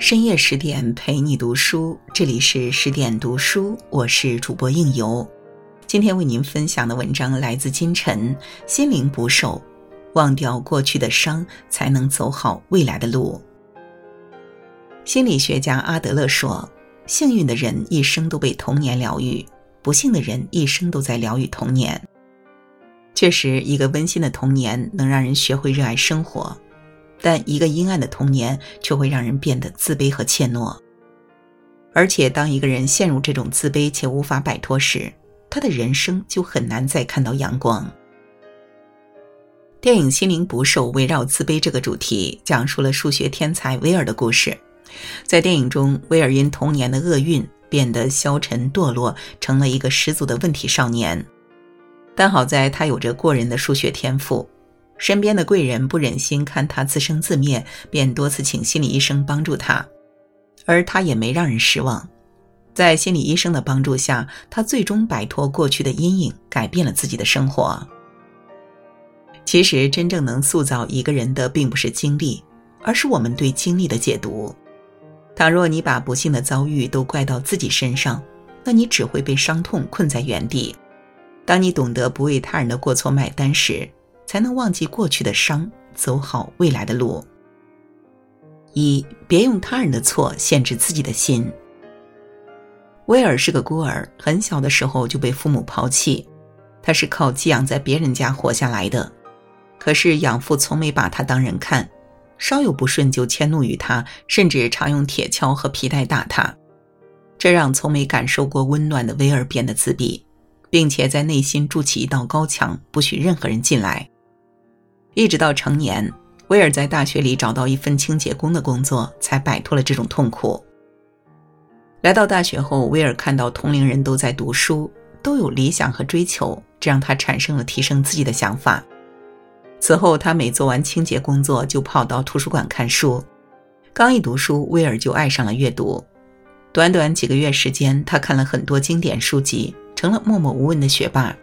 深夜十点陪你读书，这里是十点读书，我是主播应由。今天为您分享的文章来自金晨。心灵不寿，忘掉过去的伤，才能走好未来的路。心理学家阿德勒说：“幸运的人一生都被童年疗愈，不幸的人一生都在疗愈童年。”确实，一个温馨的童年能让人学会热爱生活。但一个阴暗的童年却会让人变得自卑和怯懦，而且当一个人陷入这种自卑且无法摆脱时，他的人生就很难再看到阳光。电影《心灵捕手》围绕自卑这个主题，讲述了数学天才威尔的故事。在电影中，威尔因童年的厄运变得消沉堕落，成了一个十足的问题少年。但好在他有着过人的数学天赋。身边的贵人不忍心看他自生自灭，便多次请心理医生帮助他，而他也没让人失望。在心理医生的帮助下，他最终摆脱过去的阴影，改变了自己的生活。其实，真正能塑造一个人的，并不是经历，而是我们对经历的解读。倘若你把不幸的遭遇都怪到自己身上，那你只会被伤痛困在原地。当你懂得不为他人的过错买单时，才能忘记过去的伤，走好未来的路。一，别用他人的错限制自己的心。威尔是个孤儿，很小的时候就被父母抛弃，他是靠寄养在别人家活下来的。可是养父从没把他当人看，稍有不顺就迁怒于他，甚至常用铁锹和皮带打他，这让从没感受过温暖的威尔变得自闭，并且在内心筑起一道高墙，不许任何人进来。一直到成年，威尔在大学里找到一份清洁工的工作，才摆脱了这种痛苦。来到大学后，威尔看到同龄人都在读书，都有理想和追求，这让他产生了提升自己的想法。此后，他每做完清洁工作，就跑到图书馆看书。刚一读书，威尔就爱上了阅读。短短几个月时间，他看了很多经典书籍，成了默默无闻的学霸。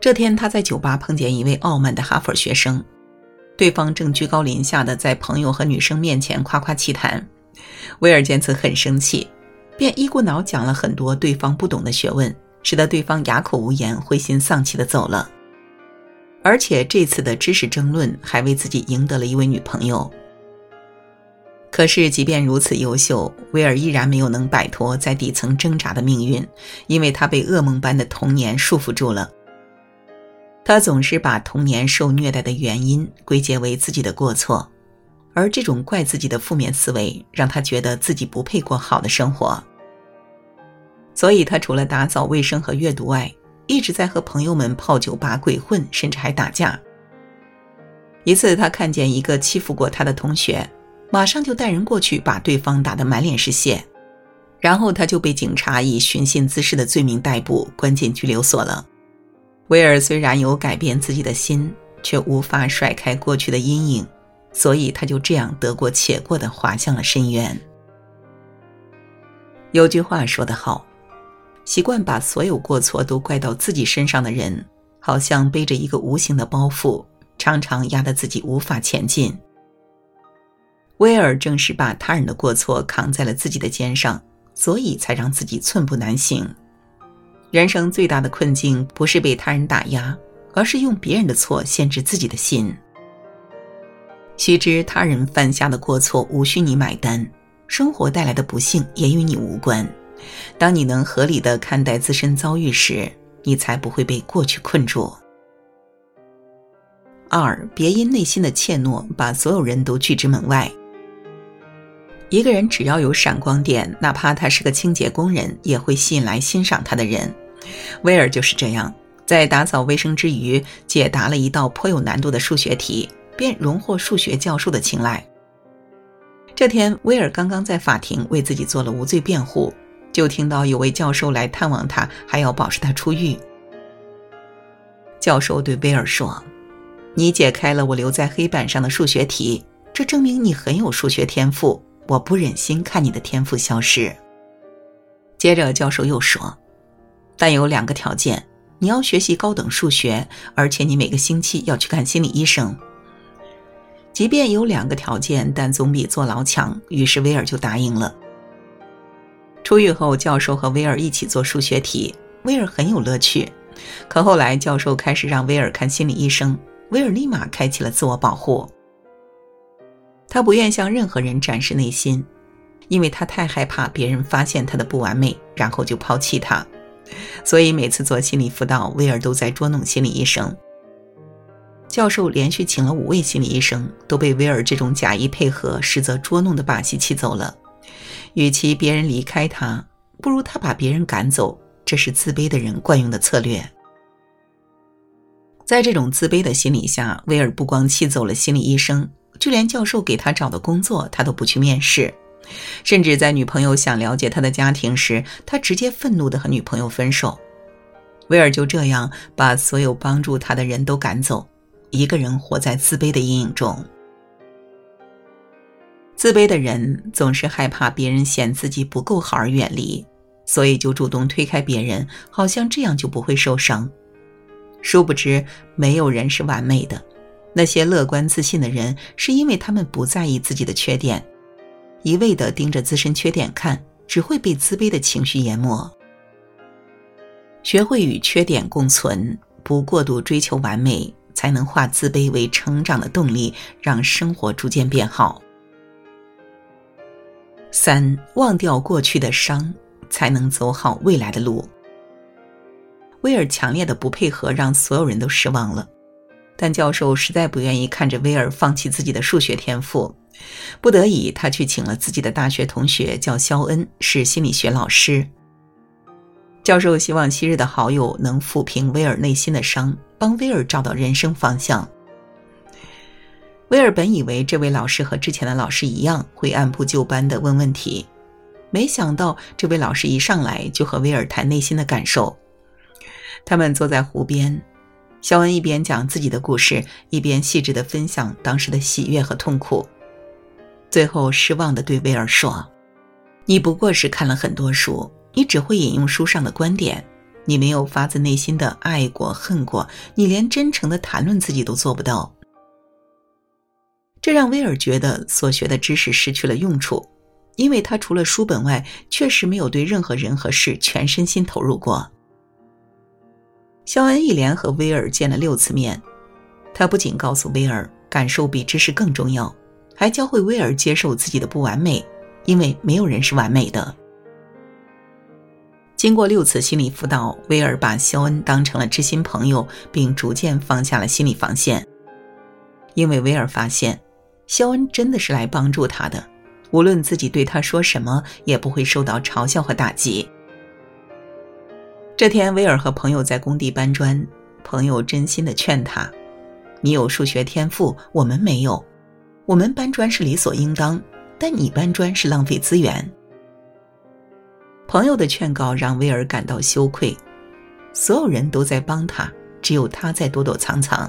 这天，他在酒吧碰见一位傲慢的哈佛学生，对方正居高临下的在朋友和女生面前夸夸其谈。威尔见此很生气，便一股脑讲了很多对方不懂的学问，使得对方哑口无言、灰心丧气的走了。而且这次的知识争论还为自己赢得了一位女朋友。可是，即便如此优秀，威尔依然没有能摆脱在底层挣扎的命运，因为他被噩梦般的童年束缚住了。他总是把童年受虐待的原因归结为自己的过错，而这种怪自己的负面思维让他觉得自己不配过好的生活。所以，他除了打扫卫生和阅读外，一直在和朋友们泡酒吧、鬼混，甚至还打架。一次，他看见一个欺负过他的同学，马上就带人过去把对方打得满脸是血，然后他就被警察以寻衅滋事的罪名逮捕，关进拘留所了。威尔虽然有改变自己的心，却无法甩开过去的阴影，所以他就这样得过且过的滑向了深渊。有句话说得好，习惯把所有过错都怪到自己身上的人，好像背着一个无形的包袱，常常压得自己无法前进。威尔正是把他人的过错扛在了自己的肩上，所以才让自己寸步难行。人生最大的困境不是被他人打压，而是用别人的错限制自己的心。须知他人犯下的过错无需你买单，生活带来的不幸也与你无关。当你能合理的看待自身遭遇时，你才不会被过去困住。二，别因内心的怯懦把所有人都拒之门外。一个人只要有闪光点，哪怕他是个清洁工人，也会吸引来欣赏他的人。威尔就是这样，在打扫卫生之余，解答了一道颇有难度的数学题，便荣获数学教授的青睐。这天，威尔刚刚在法庭为自己做了无罪辩护，就听到有位教授来探望他，还要保释他出狱。教授对威尔说：“你解开了我留在黑板上的数学题，这证明你很有数学天赋。”我不忍心看你的天赋消失。接着，教授又说：“但有两个条件，你要学习高等数学，而且你每个星期要去看心理医生。”即便有两个条件，但总比坐牢强。于是威尔就答应了。出狱后，教授和威尔一起做数学题，威尔很有乐趣。可后来，教授开始让威尔看心理医生，威尔立马开启了自我保护。他不愿向任何人展示内心，因为他太害怕别人发现他的不完美，然后就抛弃他。所以每次做心理辅导，威尔都在捉弄心理医生。教授连续请了五位心理医生，都被威尔这种假意配合、实则捉弄的把戏气走了。与其别人离开他，不如他把别人赶走。这是自卑的人惯用的策略。在这种自卑的心理下，威尔不光气走了心理医生，就连教授给他找的工作，他都不去面试。甚至在女朋友想了解他的家庭时，他直接愤怒地和女朋友分手。威尔就这样把所有帮助他的人都赶走，一个人活在自卑的阴影中。自卑的人总是害怕别人嫌自己不够好而远离，所以就主动推开别人，好像这样就不会受伤。殊不知，没有人是完美的。那些乐观自信的人，是因为他们不在意自己的缺点。一味的盯着自身缺点看，只会被自卑的情绪淹没。学会与缺点共存，不过度追求完美，才能化自卑为成长的动力，让生活逐渐变好。三，忘掉过去的伤，才能走好未来的路。威尔强烈的不配合，让所有人都失望了。但教授实在不愿意看着威尔放弃自己的数学天赋。不得已，他去请了自己的大学同学，叫肖恩，是心理学老师。教授希望昔日的好友能抚平威尔内心的伤，帮威尔找到人生方向。威尔本以为这位老师和之前的老师一样，会按部就班的问问题，没想到这位老师一上来就和威尔谈内心的感受。他们坐在湖边，肖恩一边讲自己的故事，一边细致的分享当时的喜悦和痛苦。最后失望的对威尔说：“你不过是看了很多书，你只会引用书上的观点，你没有发自内心的爱过、恨过，你连真诚的谈论自己都做不到。”这让威尔觉得所学的知识失去了用处，因为他除了书本外，确实没有对任何人和事全身心投入过。肖恩一连和威尔见了六次面，他不仅告诉威尔，感受比知识更重要。还教会威尔接受自己的不完美，因为没有人是完美的。经过六次心理辅导，威尔把肖恩当成了知心朋友，并逐渐放下了心理防线。因为威尔发现，肖恩真的是来帮助他的，无论自己对他说什么，也不会受到嘲笑和打击。这天，威尔和朋友在工地搬砖，朋友真心的劝他：“你有数学天赋，我们没有。”我们搬砖是理所应当，但你搬砖是浪费资源。朋友的劝告让威尔感到羞愧，所有人都在帮他，只有他在躲躲藏藏。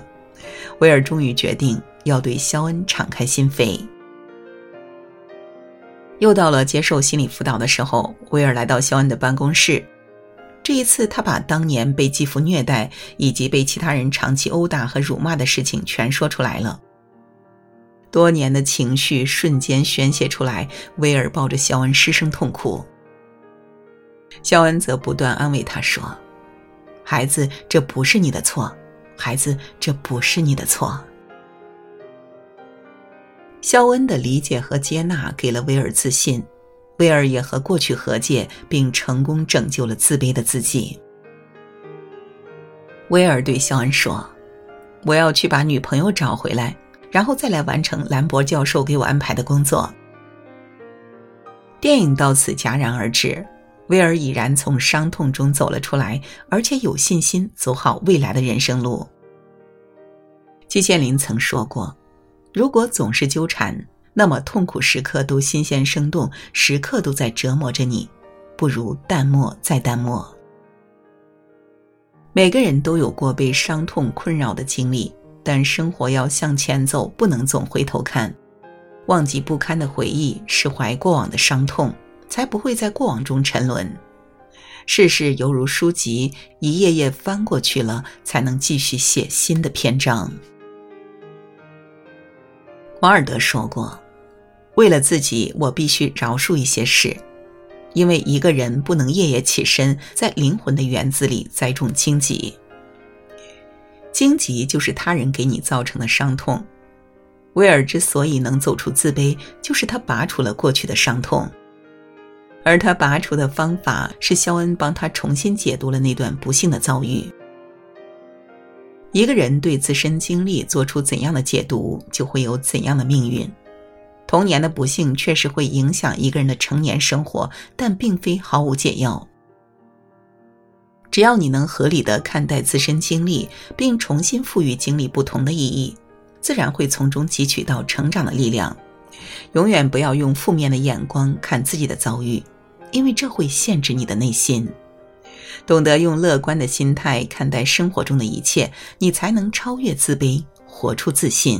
威尔终于决定要对肖恩敞开心扉。又到了接受心理辅导的时候，威尔来到肖恩的办公室。这一次，他把当年被继父虐待以及被其他人长期殴打和辱骂的事情全说出来了。多年的情绪瞬间宣泄出来，威尔抱着肖恩失声痛哭。肖恩则不断安慰他说：“孩子，这不是你的错，孩子，这不是你的错。”肖恩的理解和接纳给了威尔自信，威尔也和过去和解，并成功拯救了自卑的自己。威尔对肖恩说：“我要去把女朋友找回来。”然后再来完成兰博教授给我安排的工作。电影到此戛然而止，威尔已然从伤痛中走了出来，而且有信心走好未来的人生路。季羡林曾说过：“如果总是纠缠，那么痛苦时刻都新鲜生动，时刻都在折磨着你，不如淡漠再淡漠。”每个人都有过被伤痛困扰的经历。但生活要向前走，不能总回头看，忘记不堪的回忆，释怀过往的伤痛，才不会在过往中沉沦。世事犹如书籍，一页页翻过去了，才能继续写新的篇章。王尔德说过：“为了自己，我必须饶恕一些事，因为一个人不能夜夜起身，在灵魂的园子里栽种荆棘。荆棘就是他人给你造成的伤痛。威尔之所以能走出自卑，就是他拔除了过去的伤痛，而他拔除的方法是肖恩帮他重新解读了那段不幸的遭遇。”一个人对自身经历做出怎样的解读，就会有怎样的命运。童年的不幸确实会影响一个人的成年生活，但并非毫无解药。只要你能合理的看待自身经历，并重新赋予经历不同的意义，自然会从中汲取到成长的力量。永远不要用负面的眼光看自己的遭遇，因为这会限制你的内心。懂得用乐观的心态看待生活中的一切，你才能超越自卑，活出自信。